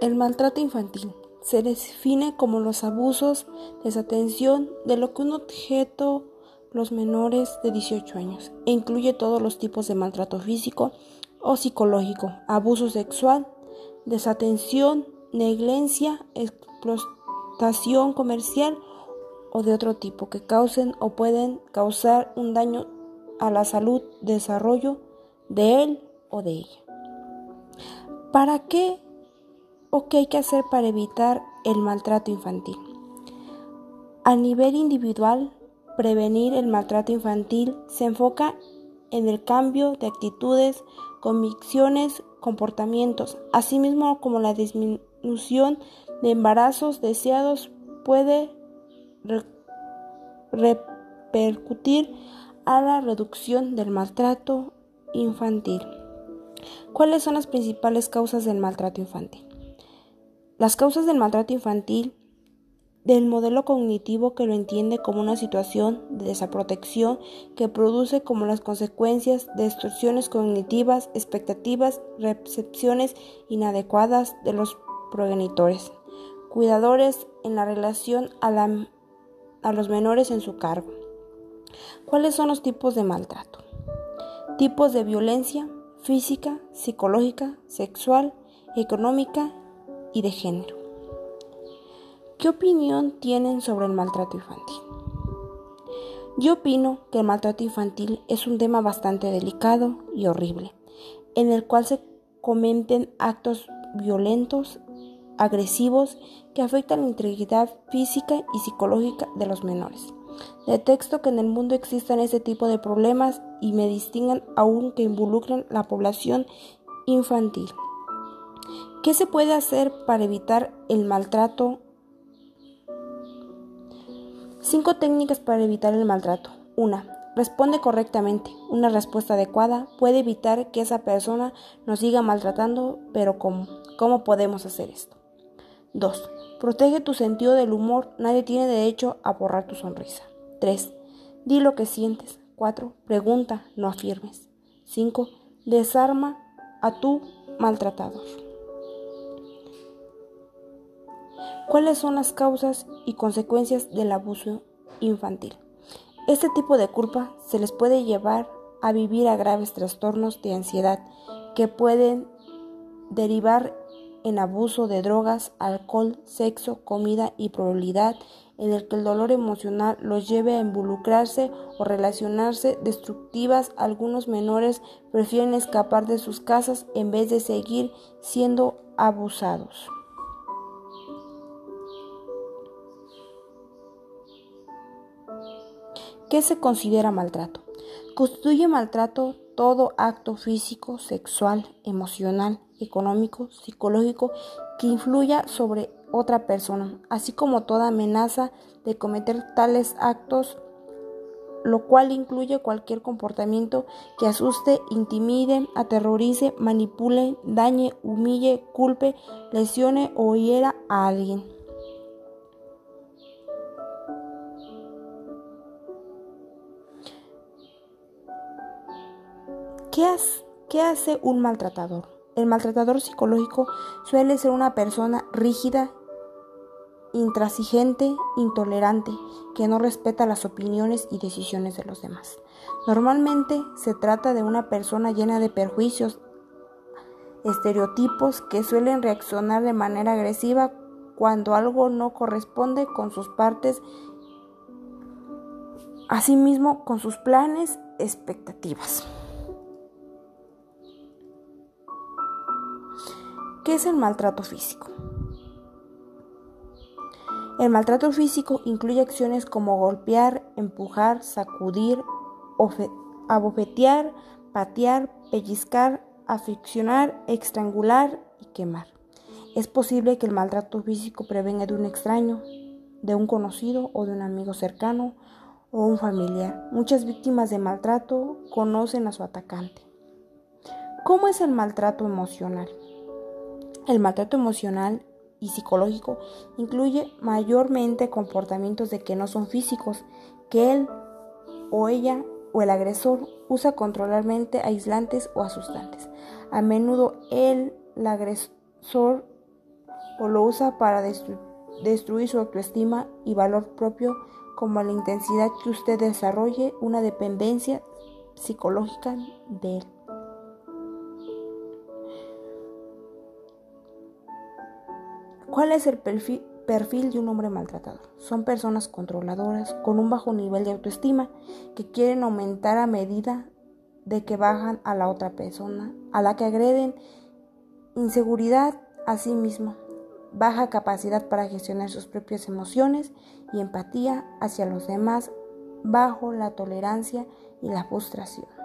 El maltrato infantil se define como los abusos, desatención de lo que un objeto los menores de 18 años e incluye todos los tipos de maltrato físico o psicológico, abuso sexual, desatención, negligencia, explotación comercial o de otro tipo que causen o pueden causar un daño a la salud, desarrollo de él o de ella. ¿Para qué o qué hay que hacer para evitar el maltrato infantil. A nivel individual, prevenir el maltrato infantil se enfoca en el cambio de actitudes, convicciones, comportamientos, asimismo como la disminución de embarazos deseados puede repercutir a la reducción del maltrato infantil. ¿Cuáles son las principales causas del maltrato infantil? Las causas del maltrato infantil, del modelo cognitivo que lo entiende como una situación de desaprotección que produce como las consecuencias distorsiones cognitivas, expectativas, recepciones inadecuadas de los progenitores, cuidadores en la relación a, a los menores en su cargo. ¿Cuáles son los tipos de maltrato? Tipos de violencia física, psicológica, sexual, económica y de género. ¿Qué opinión tienen sobre el maltrato infantil? Yo opino que el maltrato infantil es un tema bastante delicado y horrible, en el cual se cometen actos violentos, agresivos, que afectan la integridad física y psicológica de los menores. Detecto que en el mundo existan este tipo de problemas y me distingan aún que involucren la población infantil. ¿Qué se puede hacer para evitar el maltrato? Cinco técnicas para evitar el maltrato. Una, Responde correctamente. Una respuesta adecuada puede evitar que esa persona nos siga maltratando, pero ¿cómo? ¿Cómo podemos hacer esto? 2. Protege tu sentido del humor. Nadie tiene derecho a borrar tu sonrisa. 3. Di lo que sientes. 4. Pregunta, no afirmes. 5. Desarma a tu maltratador. ¿Cuáles son las causas y consecuencias del abuso infantil? Este tipo de culpa se les puede llevar a vivir a graves trastornos de ansiedad que pueden derivar en abuso de drogas, alcohol, sexo, comida y probabilidad en el que el dolor emocional los lleve a involucrarse o relacionarse destructivas. Algunos menores prefieren escapar de sus casas en vez de seguir siendo abusados. ¿Qué se considera maltrato? Constituye maltrato todo acto físico, sexual, emocional, económico, psicológico que influya sobre otra persona, así como toda amenaza de cometer tales actos, lo cual incluye cualquier comportamiento que asuste, intimide, aterrorice, manipule, dañe, humille, culpe, lesione o hiera a alguien. ¿Qué, hace un maltratador? El maltratador psicológico suele ser una persona rígida, intransigente, intolerante, que no respeta las opiniones y decisiones de los demás. Normalmente se trata de una persona llena de perjuicios, estereotipos que suelen reaccionar de manera agresiva cuando algo no corresponde con sus partes, asimismo con sus planes, expectativas. ¿Qué es el maltrato físico? El maltrato físico incluye acciones como golpear, empujar, sacudir, abofetear, patear, pellizcar, aficionar, estrangular y quemar. Es posible que el maltrato físico prevenga de un extraño, de un conocido o de un amigo cercano o un familiar. Muchas víctimas de maltrato conocen a su atacante. ¿Cómo es el maltrato emocional? El maltrato emocional y psicológico incluye mayormente comportamientos de que no son físicos, que él o ella o el agresor usa controlarmente aislantes o asustantes. A menudo él, el agresor, o lo usa para destruir su autoestima y valor propio como la intensidad que usted desarrolle una dependencia psicológica de él. ¿Cuál es el perfil, de un hombre maltratado? Son personas controladoras, con un bajo nivel de autoestima, que quieren aumentar a medida de que bajan a la otra persona, a la que agreden inseguridad a sí mismo, baja capacidad para gestionar sus propias emociones y empatía hacia los demás, bajo la tolerancia y la frustración.